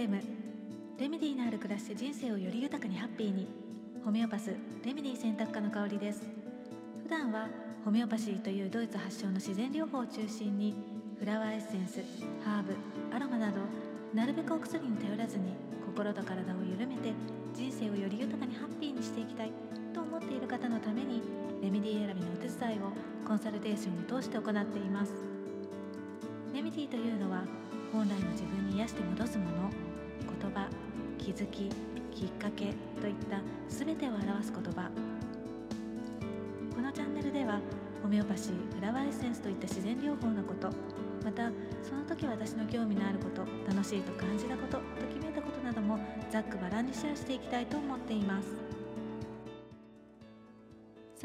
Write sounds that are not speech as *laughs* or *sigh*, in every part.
FM レメディーのある暮らしで人生をより豊かにハッピーに。ホメオパスレメディ選択科の香りです。普段はホメオパシーというドイツ発祥の自然療法を中心にフラワーエッセンスハーブアロマなどなるべくお薬に頼らずに心と体を緩めて人生をより豊かにハッピーにしていきたいと思っている方のためにレメディ選びのお手伝いをコンサルテーションを通して行っています。レメディというのは本来の自分に癒して戻すもの。言葉気づききっかけといった全てを表す言葉。このチャンネルではホメオパシーフラワーエッセンスといった自然療法のことまたその時私の興味のあること楽しいと感じたことと決めたことなどもざっくばらんにシェアしていきたいと思っています。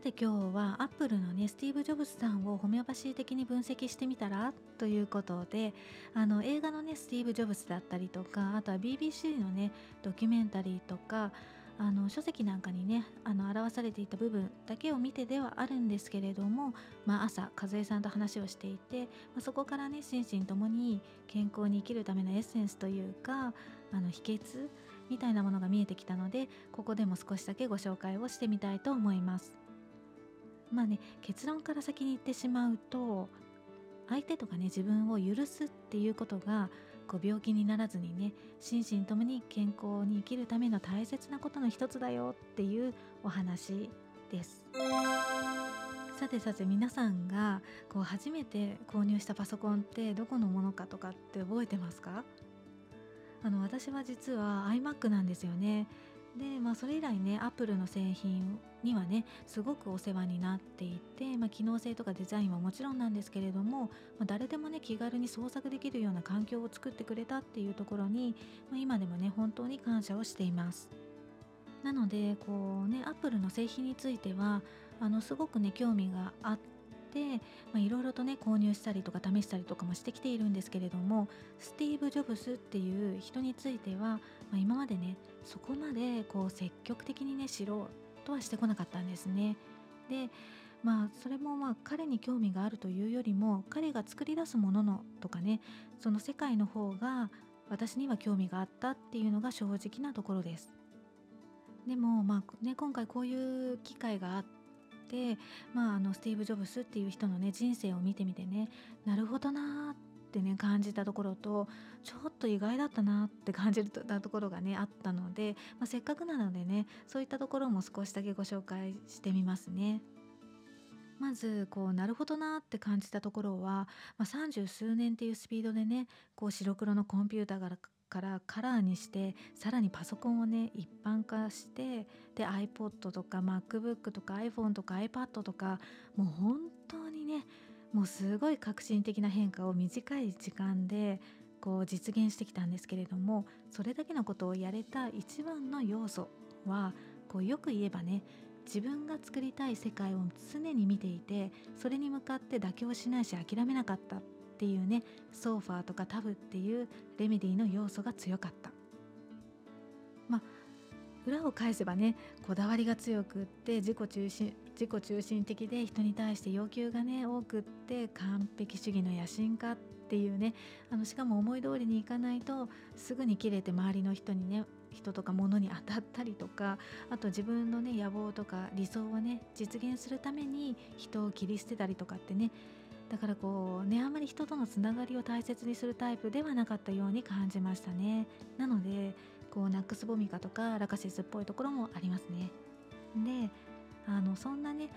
さて今日はアップルのねスティーブ・ジョブズさんをホメオパシー的に分析してみたらということであの映画のねスティーブ・ジョブズだったりとかあとは BBC のねドキュメンタリーとかあの書籍なんかにねあの表されていた部分だけを見てではあるんですけれども、まあ、朝和江さんと話をしていて、まあ、そこからね心身ともに健康に生きるためのエッセンスというかあの秘訣みたいなものが見えてきたのでここでも少しだけご紹介をしてみたいと思います。まあね結論から先に言ってしまうと相手とかね自分を許すっていうことがこう病気にならずにね心身ともに健康に生きるための大切なことの一つだよっていうお話です。さてさて皆さんがこう初めて購入したパソコンってどこのものかとかって覚えてますか？あの私は実は iMac なんですよね。で、まあ、それ以来ねアップルの製品にはねすごくお世話になっていて、まあ、機能性とかデザインはもちろんなんですけれども、まあ、誰でもね気軽に創作できるような環境を作ってくれたっていうところに、まあ、今でもね本当に感謝をしています。なのでこうねアップルの製品についてはあのすごくね興味があって、いろいろとね購入したりとか試したりとかもしてきているんですけれどもスティーブ・ジョブスっていう人については、まあ、今までねそこまでこう積極的にね知ろうとはしてこなかったんですね。でまあそれもまあ彼に興味があるというよりも彼が作り出すもののとかねその世界の方が私には興味があったっていうのが正直なところです。でもまあね今回こういう機会があってまああのスティーブ・ジョブスっていう人のね人生を見てみてねなるほどなーってね感じたところとちょっと意外だったなって感じたところがねあったので、まあ、せっかくなのでねそういったところも少しだけご紹介してみますね。まずこうなるほどなって感じたところは、まあ、30数年っていうスピードでねこう白黒のコンピューターからからカラーにしてさらにパソコンをね一般化してで iPod とか MacBook とか iPhone とか iPad とかもう本当にねもうすごい革新的な変化を短い時間でこう実現してきたんですけれどもそれだけのことをやれた一番の要素はこうよく言えばね自分が作りたい世界を常に見ていてそれに向かって妥協しないし諦めなかったっていうねソーファーとかタブっていうレメディの要素が強かった。まあ裏を返せばねこだわりが強くって自己中心自己中心的で人に対して要求がね多くって完璧主義の野心家っていうねあのしかも思い通りにいかないとすぐに切れて周りの人にね人とか物に当たったりとかあと自分のね野望とか理想をね実現するために人を切り捨てたりとかってねだからこうねあんまり人とのつながりを大切にするタイプではなかったように感じましたね。なのでこうナックスボミカとかラカシスっぽいところもありますね。であのそんなね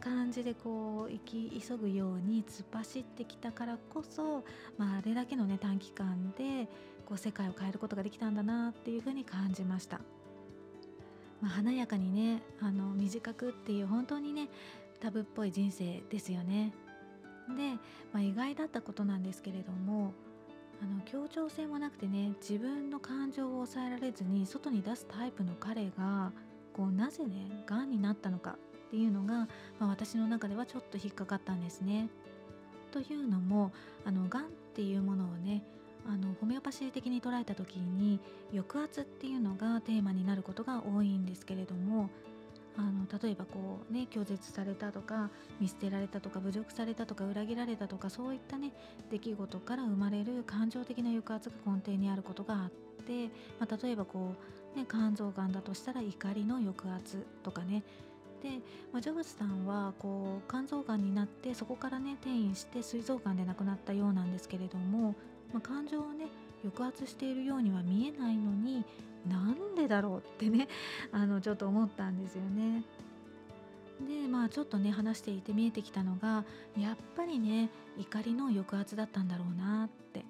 感じでこう生き急ぐように突っ走ってきたからこそ、まあ、あれだけのね短期間でこう世界を変えることができたんだなっていうふうに感じました。まあ、華やかにねあの短くっていう本当にねタブっぽい人生ですよね。で、まあ、意外だったことなんですけれどもあの協調性もなくてね自分の感情を抑えられずに外に出すタイプの彼がこうなぜねがんになったのかっていうのが、まあ、私の中ではちょっと引っかかったんですね。というのもあのがんっていうものをねあのホメオパシー的に捉えた時に抑圧っていうのがテーマになることが多いんですけれどもあの例えばこうね拒絶されたとか見捨てられたとか侮辱されたとか裏切られたとかそういったね出来事から生まれる感情的な抑圧が根底にあることがあって、まあ、例えばこう、ね、肝臓がんだとしたら怒りの抑圧とかねで、まあ、ジョブズさんはこう肝臓がんになってそこからね転移して膵臓がんで亡くなったようなんですけれども、まあ、感情をね抑圧しているようには見えないのになんでだろうってね *laughs* あのちょっと思ったんですよね。でまあちょっとね話していて見えてきたのがやっぱりね怒りの抑圧だったんだろうなって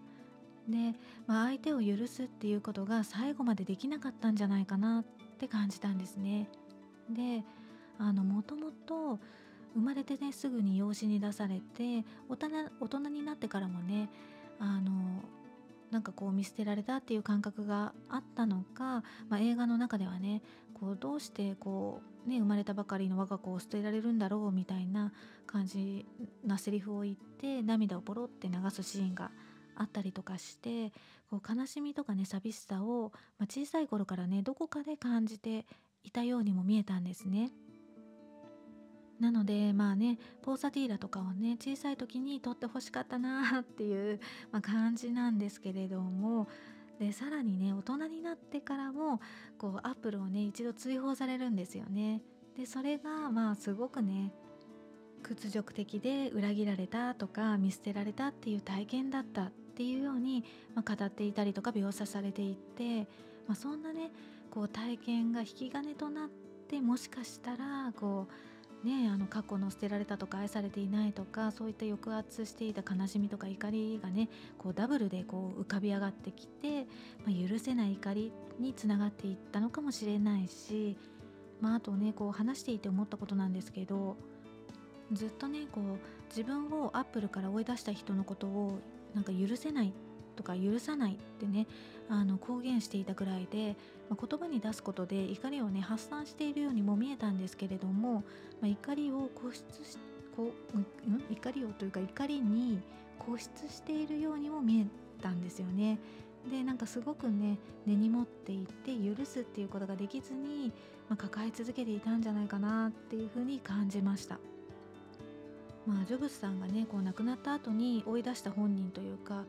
で、まあ、相手を許すっていうことが最後までできなかったんじゃないかなって感じたんですね。であのもともと生まれてねすぐに養子に出されて大人大人になってからもねあのなんかこう見捨てられたっていう感覚があったのか、まあ、映画の中ではねこうどうしてこう、ね、生まれたばかりの我が子を捨てられるんだろうみたいな感じなセリフを言って涙をポロって流すシーンがあったりとかしてこう悲しみとかね寂しさを、まあ、小さい頃からねどこかで感じていたようにも見えたんですね。なのでまあねポーサティーラとかをね小さい時に撮ってほしかったなっていう、*laughs* まあ、感じなんですけれどもでさらにね大人になってからもこうアップルをね一度追放されるんですよね。でそれがまあすごくね屈辱的で裏切られたとか見捨てられたっていう体験だったっていうように、まあ、語っていたりとか描写されていて、まあ、そんなねこう体験が引き金となってもしかしたらこうね、あの過去の捨てられたとか愛されていないとかそういった抑圧していた悲しみとか怒りがねこうダブルでこう浮かび上がってきて、まあ、許せない怒りにつながっていったのかもしれないし、まあ、あとねこう話していて思ったことなんですけどずっとねこう自分をアップルから追い出した人のことをなんか許せないとか許さないってねあの公言していたぐらいで、まあ、言葉に出すことで怒りをね発散しているようにも見えたんですけれども、まあ、怒りを固執しこう、うん、怒りをというか怒りに固執しているようにも見えたんですよね。でなんかすごくね根に持っていて許すっていうことができずに、まあ、抱え続けていたんじゃないかなっていうふうに感じました。まあ、ジョブズさんがねこう亡くなった後に追い出した本人というか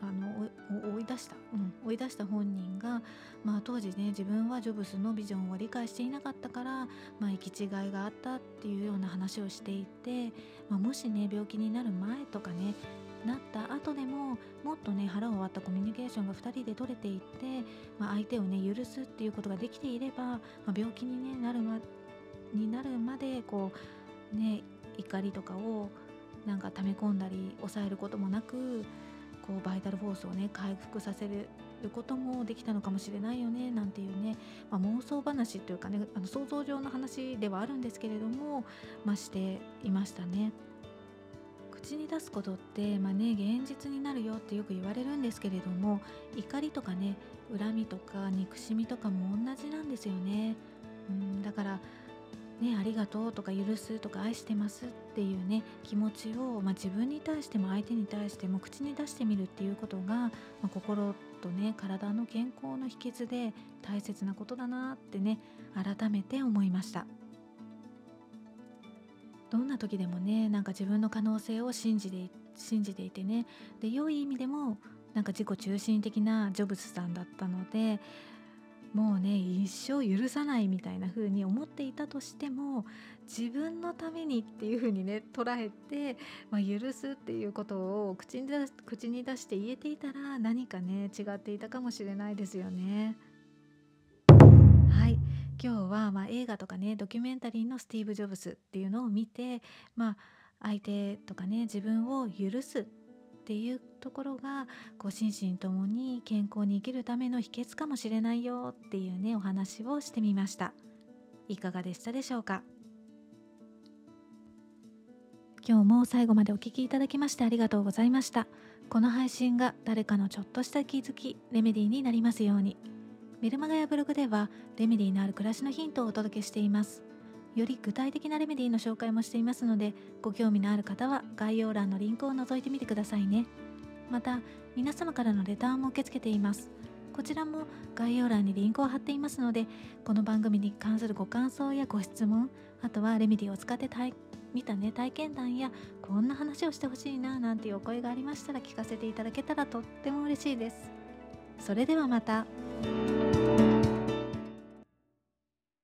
あの追い出した、うん、追い出した本人が、まあ、当時ね自分はジョブスのビジョンを理解していなかったから、まあ、行き違いがあったっていうような話をしていて、まあ、もしね病気になる前とかねなった後でももっとね腹を割ったコミュニケーションが2人で取れていって、まあ、相手をね許すっていうことができていれば、まあ、病気に、ね、なるまになるまでこうね怒りとかをなんか溜め込んだり抑えることもなくこうバイタルフォースをね回復させることもできたのかもしれないよねなんていうね、まあ、妄想話というかねあの想像上の話ではあるんですけれども、まあ、していましたね。口に出すことって、まあね、現実になるよってよく言われるんですけれども怒りとかね恨みとか憎しみとかも同じなんですよね。うんだからね、ありがとうとか許すとか愛してますっていうね気持ちを、まあ、自分に対しても相手に対しても口に出してみるっていうことが、まあ、心とね体の健康の秘訣で大切なことだなってね改めて思いました。どんな時でもねなんか自分の可能性を信じて信じていてね。で良い意味でもなんか自己中心的なジョブズさんだったのでもうね一生許さないみたいな風に思っていたとしても自分のためにっていう風にね捉えて、まあ、許すっていうことを口に出口に出して言えていたら何かね違っていたかもしれないですよね。はい今日はま映画とかねドキュメンタリーのスティーブ・ジョブスっていうのを見て、まあ、相手とかね自分を許すっっていうところがこう心身ともに健康に生きるための秘訣かもしれないよっていうねお話をしてみました。いかがでしたでしょうか？今日も最後までお聴きいただきましてありがとうございました。この配信が誰かのちょっとした気づきレメディーになりますように。メルマガやブログではレメディーのある暮らしのヒントをお届けしています。より具体的なレメディの紹介もしていますのでご興味のある方は概要欄のリンクを覗いてみてくださいね。また皆様からのレターも受け付けています。こちらも概要欄にリンクを貼っていますのでこの番組に関するご感想やご質問あとはレメディを使って見たね体験談やこんな話をしてほしいななんていうお声がありましたら聞かせていただけたらとっても嬉しいです。それではまた。